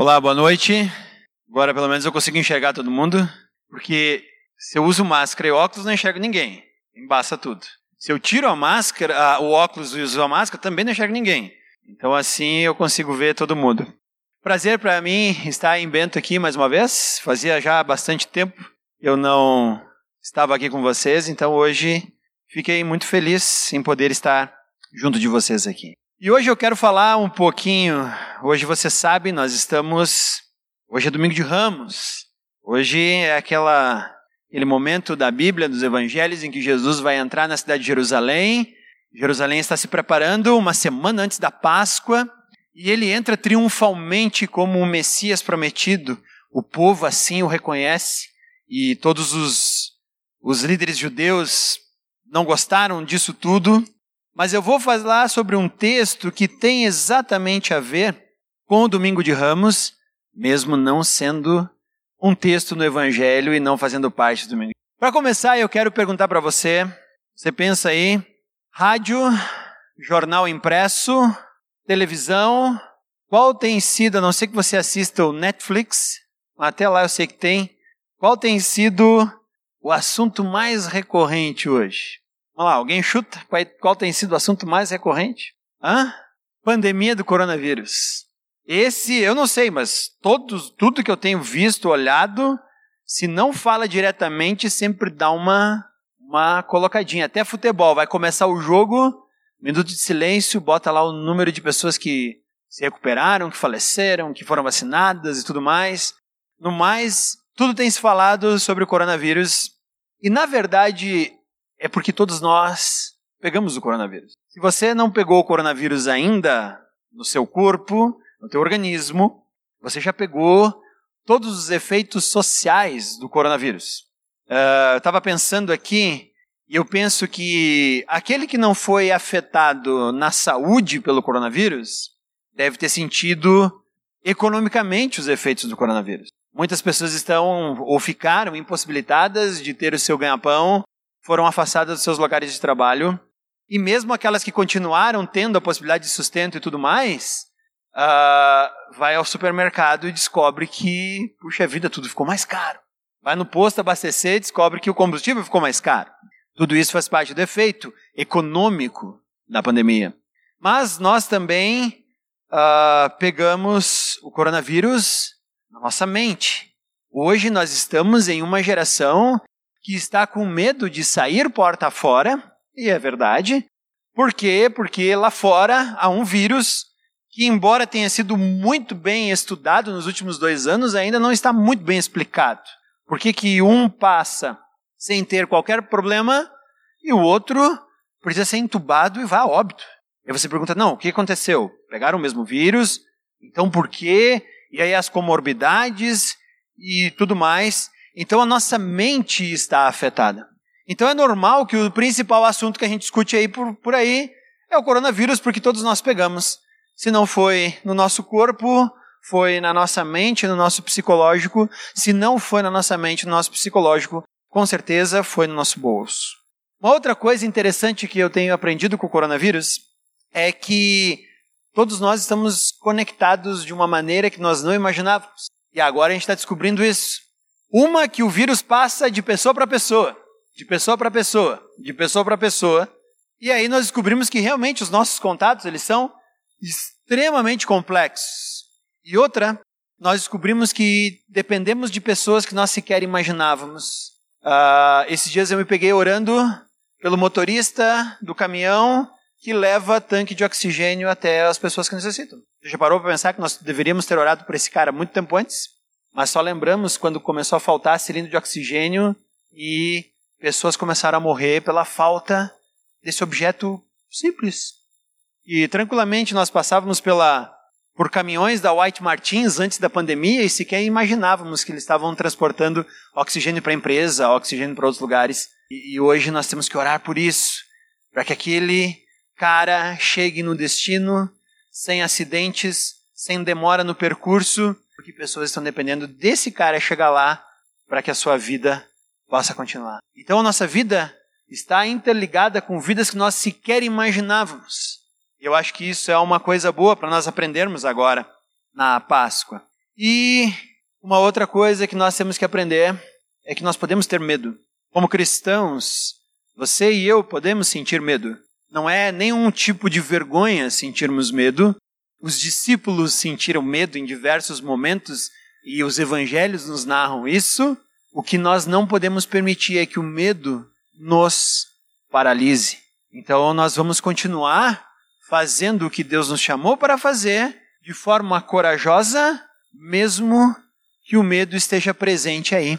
Olá, boa noite. Agora pelo menos eu consigo enxergar todo mundo, porque se eu uso máscara e óculos não enxergo ninguém. Embaça tudo. Se eu tiro a máscara, o óculos e uso a máscara, também não enxergo ninguém. Então assim eu consigo ver todo mundo. Prazer para mim estar em Bento aqui mais uma vez. Fazia já bastante tempo eu não estava aqui com vocês, então hoje fiquei muito feliz em poder estar junto de vocês aqui. E hoje eu quero falar um pouquinho. Hoje você sabe, nós estamos. Hoje é domingo de Ramos. Hoje é aquela, aquele momento da Bíblia, dos Evangelhos, em que Jesus vai entrar na cidade de Jerusalém. Jerusalém está se preparando uma semana antes da Páscoa. E ele entra triunfalmente como o Messias prometido. O povo assim o reconhece. E todos os, os líderes judeus não gostaram disso tudo mas eu vou falar sobre um texto que tem exatamente a ver com o Domingo de Ramos, mesmo não sendo um texto no Evangelho e não fazendo parte do Domingo. Para começar, eu quero perguntar para você: você pensa aí, rádio, jornal impresso, televisão, qual tem sido, a não ser que você assista o Netflix, até lá eu sei que tem, qual tem sido o assunto mais recorrente hoje? Vamos lá, alguém chuta qual, qual tem sido o assunto mais recorrente? Hã? Pandemia do coronavírus. Esse, eu não sei, mas todos, tudo que eu tenho visto, olhado, se não fala diretamente, sempre dá uma, uma colocadinha. Até futebol, vai começar o jogo, minuto de silêncio, bota lá o número de pessoas que se recuperaram, que faleceram, que foram vacinadas e tudo mais. No mais, tudo tem se falado sobre o coronavírus. E na verdade, é porque todos nós pegamos o coronavírus. Se você não pegou o coronavírus ainda no seu corpo, no teu organismo, você já pegou todos os efeitos sociais do coronavírus. Uh, eu estava pensando aqui, e eu penso que aquele que não foi afetado na saúde pelo coronavírus deve ter sentido economicamente os efeitos do coronavírus. Muitas pessoas estão ou ficaram impossibilitadas de ter o seu ganha-pão foram afastadas dos seus locais de trabalho. E mesmo aquelas que continuaram tendo a possibilidade de sustento e tudo mais, uh, vai ao supermercado e descobre que, puxa vida, tudo ficou mais caro. Vai no posto abastecer e descobre que o combustível ficou mais caro. Tudo isso faz parte do efeito econômico da pandemia. Mas nós também uh, pegamos o coronavírus na nossa mente. Hoje nós estamos em uma geração que está com medo de sair porta fora, e é verdade. Por quê? Porque lá fora há um vírus que, embora tenha sido muito bem estudado nos últimos dois anos, ainda não está muito bem explicado. Por que, que um passa sem ter qualquer problema e o outro precisa ser entubado e vai a óbito? E você pergunta: não, o que aconteceu? Pegaram o mesmo vírus, então por quê? E aí as comorbidades e tudo mais. Então a nossa mente está afetada. Então é normal que o principal assunto que a gente discute aí por, por aí é o coronavírus, porque todos nós pegamos. Se não foi no nosso corpo, foi na nossa mente, no nosso psicológico. Se não foi na nossa mente, no nosso psicológico, com certeza foi no nosso bolso. Uma outra coisa interessante que eu tenho aprendido com o coronavírus é que todos nós estamos conectados de uma maneira que nós não imaginávamos. E agora a gente está descobrindo isso. Uma que o vírus passa de pessoa para pessoa, de pessoa para pessoa, de pessoa para pessoa. E aí nós descobrimos que realmente os nossos contatos, eles são extremamente complexos. E outra, nós descobrimos que dependemos de pessoas que nós sequer imaginávamos. Uh, esses dias eu me peguei orando pelo motorista do caminhão que leva tanque de oxigênio até as pessoas que necessitam. Você já parou para pensar que nós deveríamos ter orado por esse cara muito tempo antes? Mas só lembramos quando começou a faltar cilindro de oxigênio e pessoas começaram a morrer pela falta desse objeto simples. E tranquilamente nós passávamos pela por caminhões da White Martins antes da pandemia e sequer imaginávamos que eles estavam transportando oxigênio para a empresa, oxigênio para outros lugares. E, e hoje nós temos que orar por isso, para que aquele cara chegue no destino sem acidentes, sem demora no percurso porque pessoas estão dependendo desse cara chegar lá para que a sua vida possa continuar. Então a nossa vida está interligada com vidas que nós sequer imaginávamos. Eu acho que isso é uma coisa boa para nós aprendermos agora na Páscoa. E uma outra coisa que nós temos que aprender é que nós podemos ter medo. Como cristãos, você e eu podemos sentir medo. Não é nenhum tipo de vergonha sentirmos medo. Os discípulos sentiram medo em diversos momentos e os evangelhos nos narram isso. O que nós não podemos permitir é que o medo nos paralise. Então nós vamos continuar fazendo o que Deus nos chamou para fazer de forma corajosa, mesmo que o medo esteja presente aí.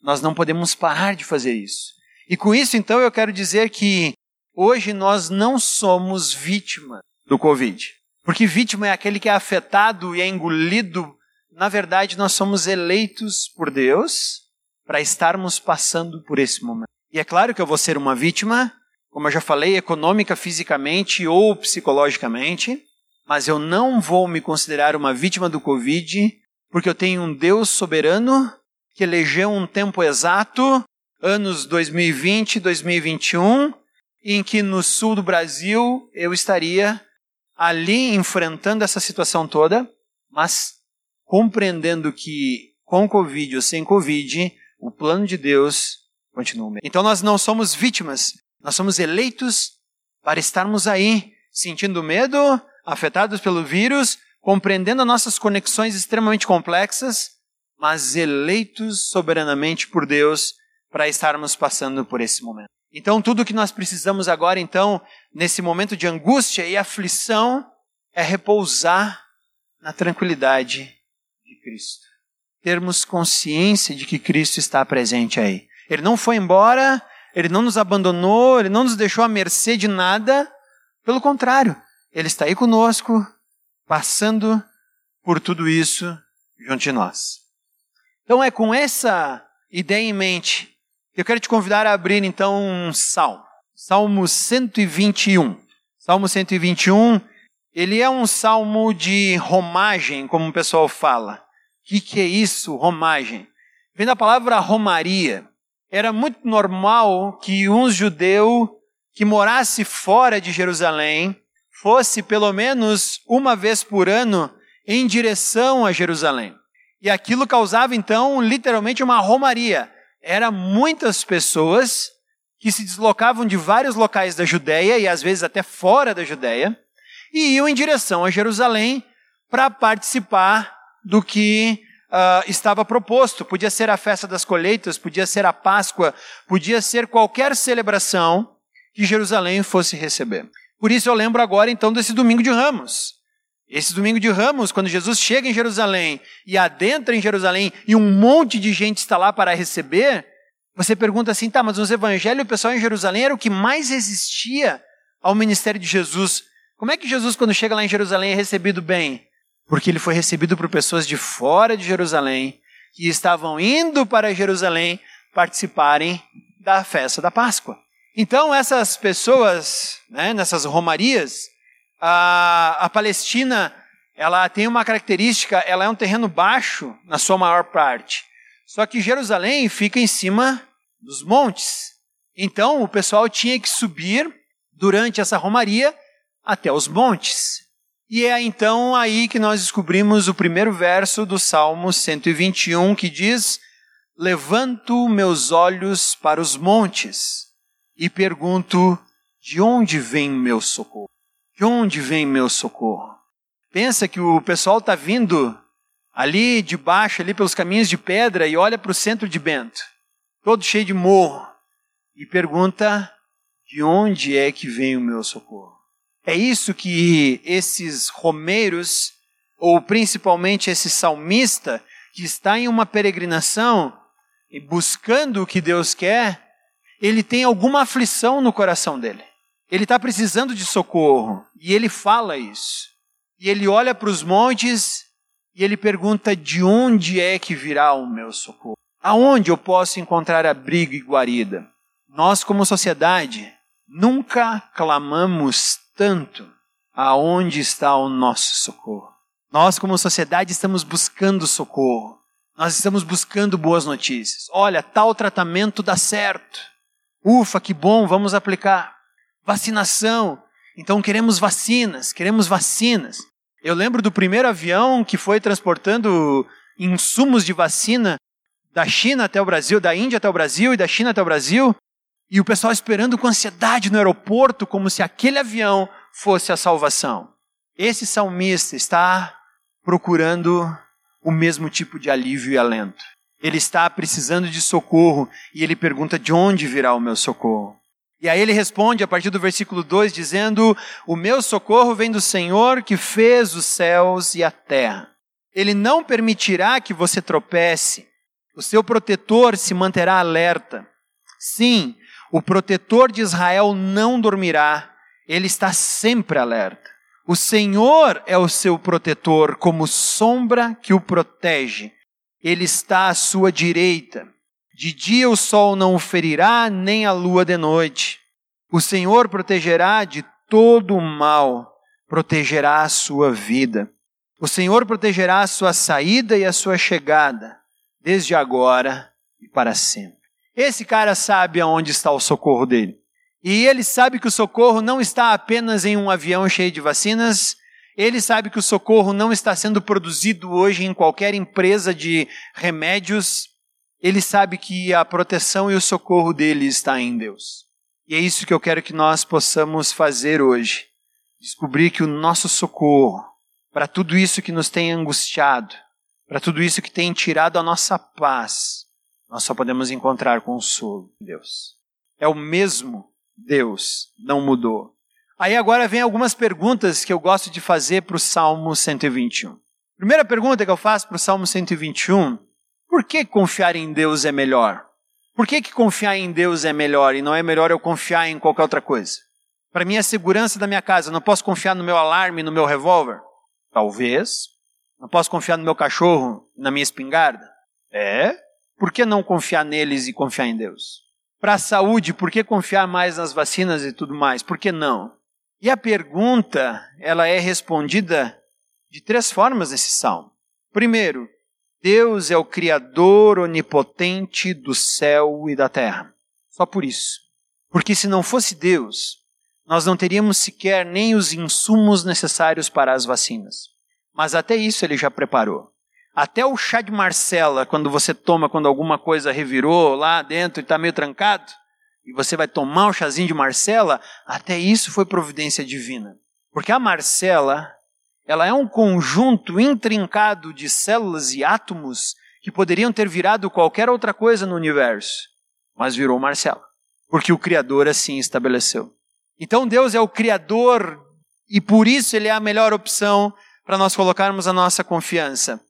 Nós não podemos parar de fazer isso. E com isso, então, eu quero dizer que hoje nós não somos vítima do Covid. Porque vítima é aquele que é afetado e é engolido. Na verdade, nós somos eleitos por Deus para estarmos passando por esse momento. E é claro que eu vou ser uma vítima, como eu já falei, econômica, fisicamente ou psicologicamente, mas eu não vou me considerar uma vítima do Covid, porque eu tenho um Deus soberano que elegeu um tempo exato, anos 2020, 2021, em que no sul do Brasil eu estaria ali enfrentando essa situação toda, mas compreendendo que com Covid ou sem Covid, o plano de Deus continua. Então nós não somos vítimas, nós somos eleitos para estarmos aí, sentindo medo, afetados pelo vírus, compreendendo as nossas conexões extremamente complexas, mas eleitos soberanamente por Deus para estarmos passando por esse momento. Então, tudo que nós precisamos agora, então, nesse momento de angústia e aflição, é repousar na tranquilidade de Cristo. Termos consciência de que Cristo está presente aí. Ele não foi embora, ele não nos abandonou, ele não nos deixou à mercê de nada. Pelo contrário, ele está aí conosco, passando por tudo isso junto de nós. Então é com essa ideia em mente eu quero te convidar a abrir então um salmo. Salmo 121. Salmo 121, ele é um salmo de romagem, como o pessoal fala. O que, que é isso, romagem? Vem da palavra romaria. Era muito normal que um judeu que morasse fora de Jerusalém fosse pelo menos uma vez por ano em direção a Jerusalém. E aquilo causava então literalmente uma romaria. Era muitas pessoas que se deslocavam de vários locais da Judéia e às vezes até fora da Judéia e iam em direção a Jerusalém para participar do que uh, estava proposto. Podia ser a festa das colheitas, podia ser a Páscoa, podia ser qualquer celebração que Jerusalém fosse receber. Por isso eu lembro agora então desse domingo de Ramos. Esse domingo de Ramos, quando Jesus chega em Jerusalém e adentra em Jerusalém e um monte de gente está lá para receber, você pergunta assim, tá, mas nos evangelhos o pessoal em Jerusalém era o que mais resistia ao ministério de Jesus. Como é que Jesus, quando chega lá em Jerusalém, é recebido bem? Porque ele foi recebido por pessoas de fora de Jerusalém, que estavam indo para Jerusalém participarem da festa da Páscoa. Então, essas pessoas, né, nessas romarias, a, a Palestina ela tem uma característica, ela é um terreno baixo na sua maior parte. Só que Jerusalém fica em cima dos montes. Então o pessoal tinha que subir durante essa romaria até os montes. E é então aí que nós descobrimos o primeiro verso do Salmo 121 que diz: Levanto meus olhos para os montes e pergunto: de onde vem meu socorro? De onde vem meu socorro? Pensa que o pessoal está vindo ali de baixo, ali pelos caminhos de pedra, e olha para o centro de Bento, todo cheio de morro, e pergunta: de onde é que vem o meu socorro? É isso que esses romeiros, ou principalmente esse salmista, que está em uma peregrinação e buscando o que Deus quer, ele tem alguma aflição no coração dele. Ele está precisando de socorro. E ele fala isso. E ele olha para os montes e ele pergunta: de onde é que virá o meu socorro? Aonde eu posso encontrar abrigo e guarida? Nós, como sociedade, nunca clamamos tanto aonde está o nosso socorro. Nós, como sociedade, estamos buscando socorro. Nós estamos buscando boas notícias. Olha, tal tratamento dá certo. Ufa, que bom, vamos aplicar vacinação. Então queremos vacinas, queremos vacinas. Eu lembro do primeiro avião que foi transportando insumos de vacina da China até o Brasil, da Índia até o Brasil e da China até o Brasil, e o pessoal esperando com ansiedade no aeroporto, como se aquele avião fosse a salvação. Esse salmista está procurando o mesmo tipo de alívio e alento. Ele está precisando de socorro e ele pergunta: de onde virá o meu socorro? E aí ele responde a partir do versículo 2 dizendo: O meu socorro vem do Senhor que fez os céus e a terra. Ele não permitirá que você tropece. O seu protetor se manterá alerta. Sim, o protetor de Israel não dormirá. Ele está sempre alerta. O Senhor é o seu protetor, como sombra que o protege. Ele está à sua direita. De dia o sol não o ferirá, nem a lua de noite. O Senhor protegerá de todo o mal, protegerá a sua vida. O Senhor protegerá a sua saída e a sua chegada, desde agora e para sempre. Esse cara sabe aonde está o socorro dele. E ele sabe que o socorro não está apenas em um avião cheio de vacinas, ele sabe que o socorro não está sendo produzido hoje em qualquer empresa de remédios, ele sabe que a proteção e o socorro dele está em Deus. E é isso que eu quero que nós possamos fazer hoje. Descobrir que o nosso socorro, para tudo isso que nos tem angustiado, para tudo isso que tem tirado a nossa paz, nós só podemos encontrar consolo em Deus. É o mesmo Deus, não mudou. Aí agora vem algumas perguntas que eu gosto de fazer para o Salmo 121. Primeira pergunta que eu faço para o Salmo 121 por que confiar em Deus é melhor? Por que, que confiar em Deus é melhor e não é melhor eu confiar em qualquer outra coisa? Para mim, a segurança da minha casa, não posso confiar no meu alarme, no meu revólver? Talvez. Não posso confiar no meu cachorro, na minha espingarda? É. Por que não confiar neles e confiar em Deus? Para a saúde, por que confiar mais nas vacinas e tudo mais? Por que não? E a pergunta, ela é respondida de três formas nesse salmo. Primeiro, Deus é o Criador onipotente do céu e da terra. Só por isso. Porque se não fosse Deus, nós não teríamos sequer nem os insumos necessários para as vacinas. Mas até isso ele já preparou. Até o chá de Marcela, quando você toma quando alguma coisa revirou lá dentro e está meio trancado, e você vai tomar o chazinho de Marcela, até isso foi providência divina. Porque a Marcela ela é um conjunto intrincado de células e átomos que poderiam ter virado qualquer outra coisa no universo, mas virou Marcela, porque o Criador assim estabeleceu. Então Deus é o Criador e por isso Ele é a melhor opção para nós colocarmos a nossa confiança.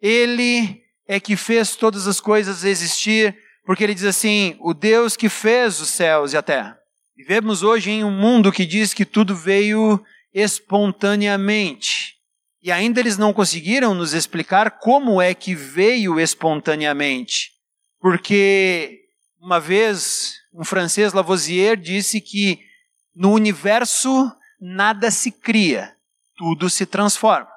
Ele é que fez todas as coisas existir, porque Ele diz assim: o Deus que fez os céus e a terra. Vivemos hoje em um mundo que diz que tudo veio espontaneamente. E ainda eles não conseguiram nos explicar como é que veio espontaneamente. Porque uma vez um francês Lavoisier disse que no universo nada se cria, tudo se transforma.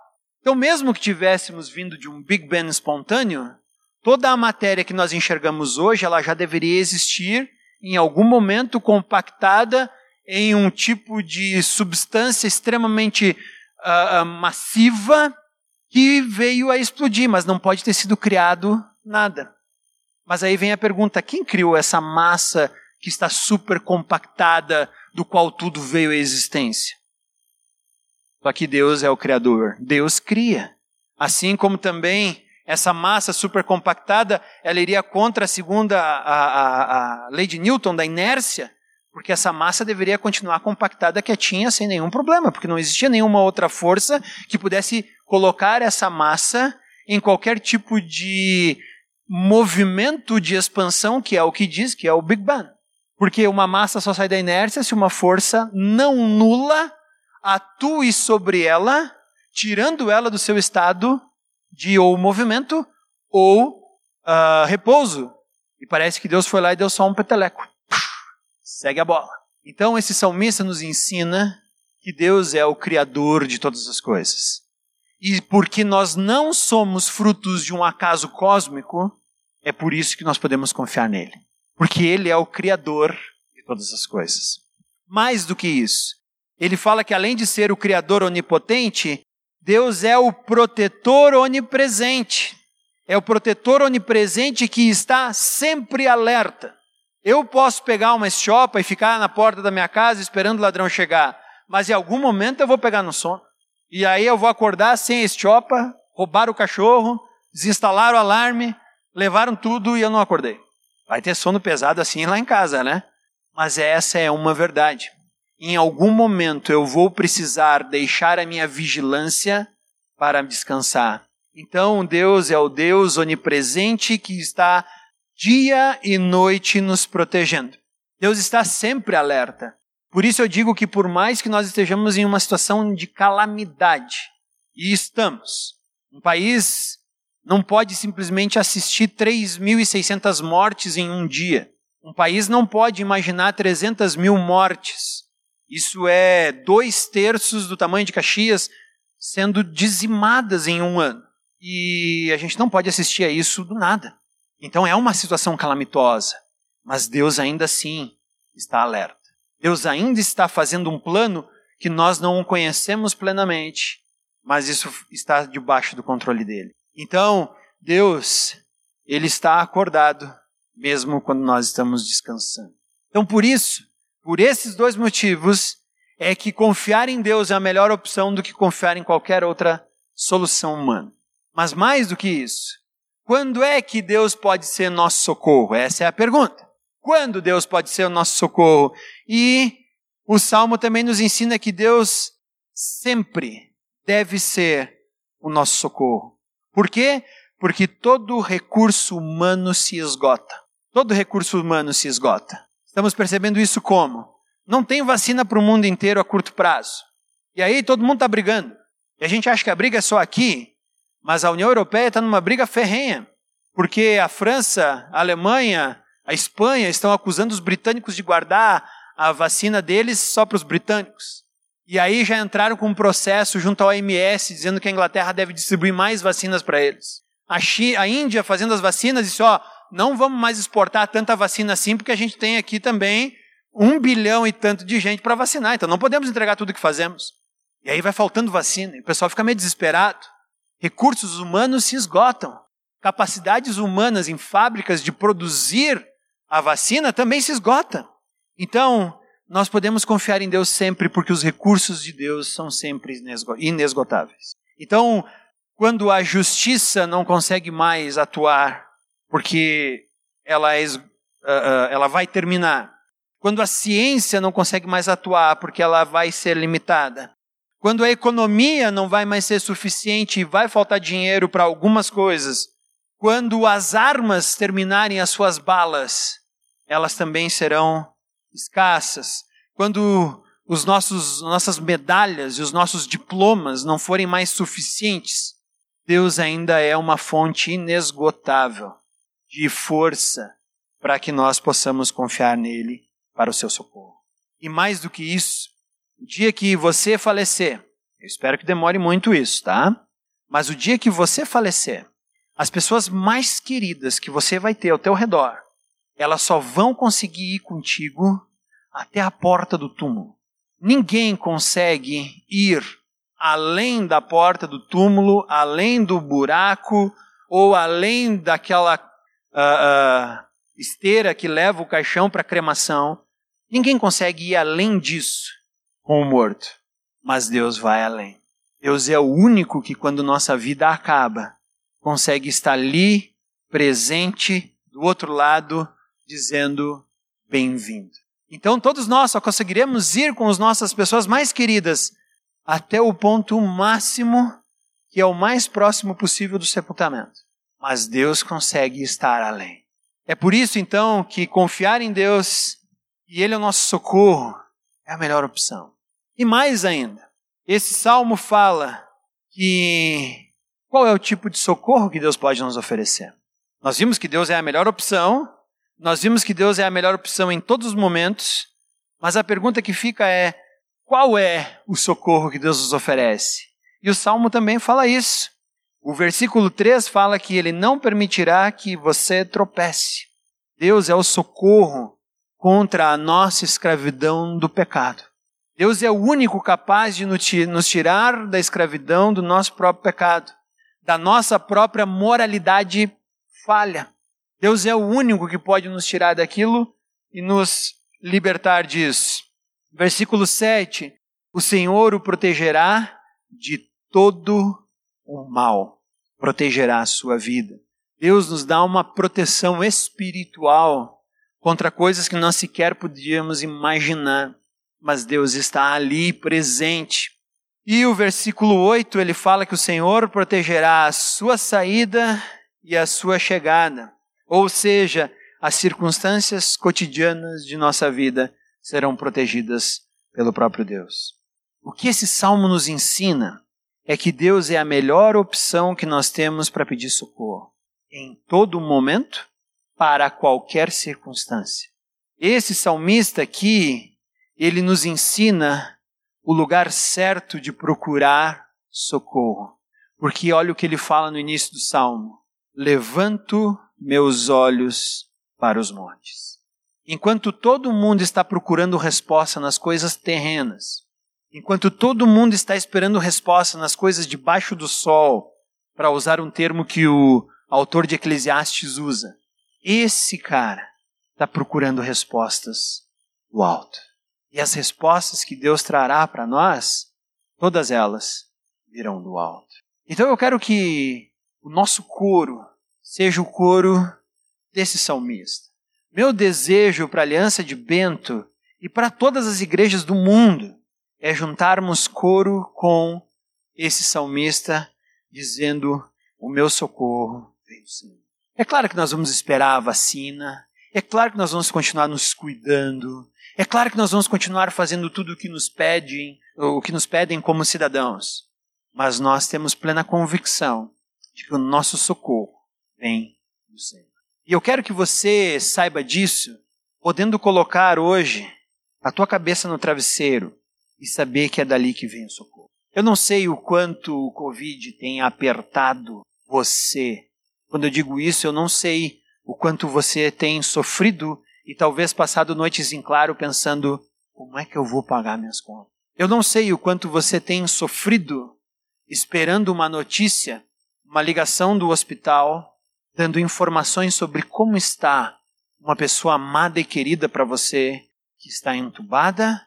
Então, mesmo que tivéssemos vindo de um Big Bang espontâneo, toda a matéria que nós enxergamos hoje, ela já deveria existir em algum momento compactada em um tipo de substância extremamente uh, massiva que veio a explodir, mas não pode ter sido criado nada. Mas aí vem a pergunta: quem criou essa massa que está super compactada, do qual tudo veio à existência? Só que Deus é o Criador. Deus cria. Assim como também essa massa super compactada, ela iria contra a segunda a, a, a lei de Newton da inércia, porque essa massa deveria continuar compactada quietinha sem nenhum problema, porque não existia nenhuma outra força que pudesse colocar essa massa em qualquer tipo de movimento de expansão, que é o que diz que é o Big Bang. Porque uma massa só sai da inércia se uma força não nula atue sobre ela, tirando ela do seu estado de ou movimento ou uh, repouso. E parece que Deus foi lá e deu só um peteleco segue a bola. Então, esse salmista nos ensina que Deus é o Criador de todas as coisas. E porque nós não somos frutos de um acaso cósmico, é por isso que nós podemos confiar nele. Porque ele é o Criador de todas as coisas. Mais do que isso, ele fala que além de ser o Criador onipotente, Deus é o protetor onipresente. É o protetor onipresente que está sempre alerta. Eu posso pegar uma estiopa e ficar na porta da minha casa esperando o ladrão chegar, mas em algum momento eu vou pegar no sono. E aí eu vou acordar sem a estiopa, roubar o cachorro, desinstalar o alarme, levaram tudo e eu não acordei. Vai ter sono pesado assim lá em casa, né? Mas essa é uma verdade. Em algum momento eu vou precisar deixar a minha vigilância para descansar. Então Deus é o Deus onipresente que está dia e noite nos protegendo. Deus está sempre alerta. Por isso eu digo que por mais que nós estejamos em uma situação de calamidade, e estamos, um país não pode simplesmente assistir 3.600 mortes em um dia. Um país não pode imaginar 300 mil mortes. Isso é dois terços do tamanho de Caxias sendo dizimadas em um ano. E a gente não pode assistir a isso do nada. Então é uma situação calamitosa. Mas Deus ainda assim está alerta. Deus ainda está fazendo um plano que nós não conhecemos plenamente, mas isso está debaixo do controle dele. Então, Deus, ele está acordado mesmo quando nós estamos descansando. Então, por isso, por esses dois motivos, é que confiar em Deus é a melhor opção do que confiar em qualquer outra solução humana. Mas mais do que isso, quando é que Deus pode ser nosso socorro? Essa é a pergunta. Quando Deus pode ser o nosso socorro? E o Salmo também nos ensina que Deus sempre deve ser o nosso socorro. Por quê? Porque todo recurso humano se esgota. Todo recurso humano se esgota. Estamos percebendo isso como? Não tem vacina para o mundo inteiro a curto prazo. E aí todo mundo está brigando. E a gente acha que a briga é só aqui, mas a União Europeia está numa briga ferrenha. Porque a França, a Alemanha, a Espanha estão acusando os britânicos de guardar a vacina deles só para os britânicos. E aí já entraram com um processo junto ao OMS dizendo que a Inglaterra deve distribuir mais vacinas para eles. A, a Índia fazendo as vacinas disse, ó, não vamos mais exportar tanta vacina assim porque a gente tem aqui também um bilhão e tanto de gente para vacinar, então não podemos entregar tudo que fazemos. E aí vai faltando vacina, e o pessoal fica meio desesperado. Recursos humanos se esgotam. Capacidades humanas em fábricas de produzir a vacina também se esgotam. Então, nós podemos confiar em Deus sempre, porque os recursos de Deus são sempre inesgotáveis. Então, quando a justiça não consegue mais atuar, porque ela, é, ela vai terminar, quando a ciência não consegue mais atuar, porque ela vai ser limitada, quando a economia não vai mais ser suficiente e vai faltar dinheiro para algumas coisas, quando as armas terminarem as suas balas, elas também serão escassas, quando os nossos nossas medalhas e os nossos diplomas não forem mais suficientes, Deus ainda é uma fonte inesgotável de força para que nós possamos confiar nele para o seu socorro. E mais do que isso, o dia que você falecer, eu espero que demore muito isso, tá? Mas o dia que você falecer, as pessoas mais queridas que você vai ter ao teu redor, elas só vão conseguir ir contigo até a porta do túmulo. Ninguém consegue ir além da porta do túmulo, além do buraco ou além daquela uh, uh, esteira que leva o caixão para cremação. Ninguém consegue ir além disso com o morto. Mas Deus vai além. Deus é o único que, quando nossa vida acaba, consegue estar ali, presente, do outro lado, dizendo: bem-vindo. Então todos nós só conseguiremos ir com as nossas pessoas mais queridas até o ponto máximo, que é o mais próximo possível do sepultamento. Mas Deus consegue estar além. É por isso então que confiar em Deus e Ele é o nosso socorro é a melhor opção. E mais ainda, esse salmo fala que qual é o tipo de socorro que Deus pode nos oferecer. Nós vimos que Deus é a melhor opção nós vimos que Deus é a melhor opção em todos os momentos, mas a pergunta que fica é: qual é o socorro que Deus nos oferece? E o salmo também fala isso. O versículo 3 fala que ele não permitirá que você tropece. Deus é o socorro contra a nossa escravidão do pecado. Deus é o único capaz de nos tirar da escravidão do nosso próprio pecado, da nossa própria moralidade falha. Deus é o único que pode nos tirar daquilo e nos libertar disso. Versículo 7: O Senhor o protegerá de todo o mal, protegerá a sua vida. Deus nos dá uma proteção espiritual contra coisas que nós sequer podíamos imaginar, mas Deus está ali presente. E o versículo 8 ele fala que o Senhor protegerá a sua saída e a sua chegada, ou seja, as circunstâncias cotidianas de nossa vida serão protegidas pelo próprio Deus. O que esse salmo nos ensina é que Deus é a melhor opção que nós temos para pedir socorro, em todo momento, para qualquer circunstância. Esse salmista aqui, ele nos ensina o lugar certo de procurar socorro. Porque olha o que ele fala no início do salmo: Levanto meus olhos para os montes. Enquanto todo mundo está procurando resposta nas coisas terrenas, enquanto todo mundo está esperando resposta nas coisas debaixo do sol, para usar um termo que o autor de Eclesiastes usa, esse cara está procurando respostas do alto. E as respostas que Deus trará para nós, todas elas virão do alto. Então eu quero que o nosso coro seja o coro desse salmista. Meu desejo para a Aliança de Bento e para todas as igrejas do mundo é juntarmos coro com esse salmista dizendo: O meu socorro vem do Senhor. É claro que nós vamos esperar a vacina, é claro que nós vamos continuar nos cuidando, é claro que nós vamos continuar fazendo tudo o que nos pedem, o que nos pedem como cidadãos. Mas nós temos plena convicção de que o nosso socorro vem do Senhor. E eu quero que você saiba disso, podendo colocar hoje a tua cabeça no travesseiro e saber que é dali que vem o socorro. Eu não sei o quanto o Covid tem apertado você. Quando eu digo isso, eu não sei o quanto você tem sofrido e talvez passado noites em claro pensando: como é que eu vou pagar minhas contas? Eu não sei o quanto você tem sofrido esperando uma notícia, uma ligação do hospital dando informações sobre como está uma pessoa amada e querida para você que está entubada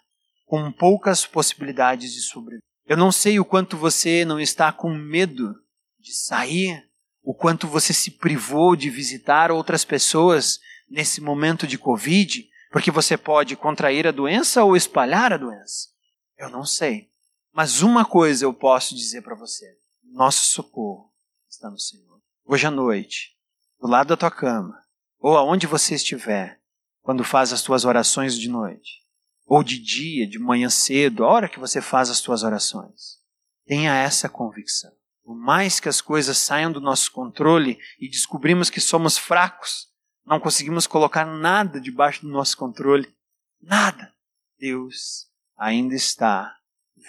com poucas possibilidades de sobreviver. Eu não sei o quanto você não está com medo de sair, o quanto você se privou de visitar outras pessoas nesse momento de Covid, porque você pode contrair a doença ou espalhar a doença. Eu não sei. Mas uma coisa eu posso dizer para você: nosso socorro está no Senhor. Hoje à noite, do lado da tua cama, ou aonde você estiver, quando faz as tuas orações de noite, ou de dia, de manhã cedo, a hora que você faz as tuas orações, tenha essa convicção. Por mais que as coisas saiam do nosso controle e descobrimos que somos fracos, não conseguimos colocar nada debaixo do nosso controle, nada, Deus ainda está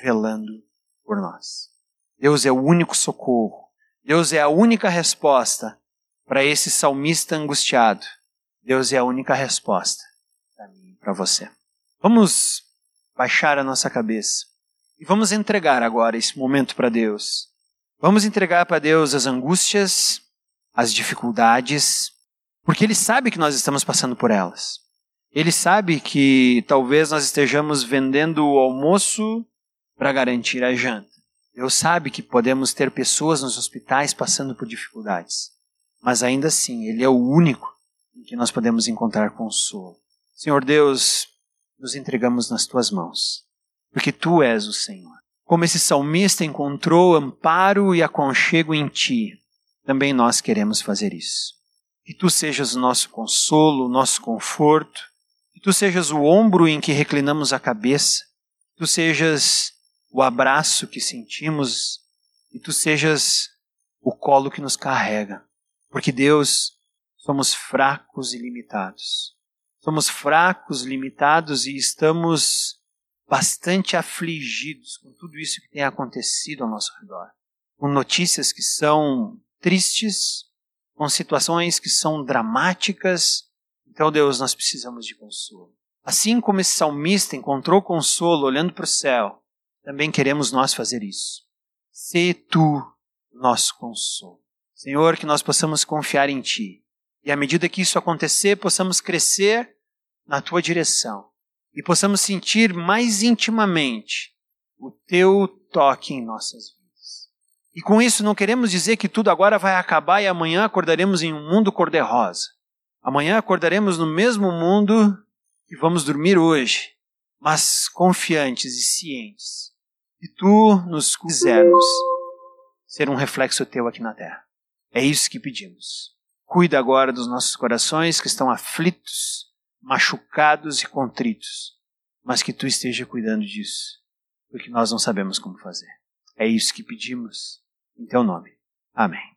velando por nós. Deus é o único socorro. Deus é a única resposta para esse salmista angustiado, Deus é a única resposta para mim e para você. Vamos baixar a nossa cabeça e vamos entregar agora esse momento para Deus. Vamos entregar para Deus as angústias, as dificuldades, porque Ele sabe que nós estamos passando por elas. Ele sabe que talvez nós estejamos vendendo o almoço para garantir a janta. Deus sabe que podemos ter pessoas nos hospitais passando por dificuldades mas ainda assim, Ele é o único em que nós podemos encontrar consolo. Senhor Deus, nos entregamos nas tuas mãos, porque tu és o Senhor. Como esse salmista encontrou amparo e aconchego em ti, também nós queremos fazer isso. Que tu sejas o nosso consolo, o nosso conforto, que tu sejas o ombro em que reclinamos a cabeça, que tu sejas o abraço que sentimos e tu sejas o colo que nos carrega. Porque Deus, somos fracos e limitados. Somos fracos, limitados e estamos bastante afligidos com tudo isso que tem acontecido ao nosso redor. Com notícias que são tristes, com situações que são dramáticas. Então, Deus, nós precisamos de consolo. Assim como esse salmista encontrou consolo olhando para o céu, também queremos nós fazer isso. Se tu nosso consolo. Senhor, que nós possamos confiar em Ti. E à medida que isso acontecer, possamos crescer na Tua direção. E possamos sentir mais intimamente o Teu toque em nossas vidas. E com isso não queremos dizer que tudo agora vai acabar e amanhã acordaremos em um mundo cor-de-rosa. Amanhã acordaremos no mesmo mundo e vamos dormir hoje, mas confiantes e cientes que Tu nos quisermos ser um reflexo Teu aqui na terra. É isso que pedimos. Cuida agora dos nossos corações que estão aflitos, machucados e contritos, mas que tu esteja cuidando disso, porque nós não sabemos como fazer. É isso que pedimos em teu nome. Amém.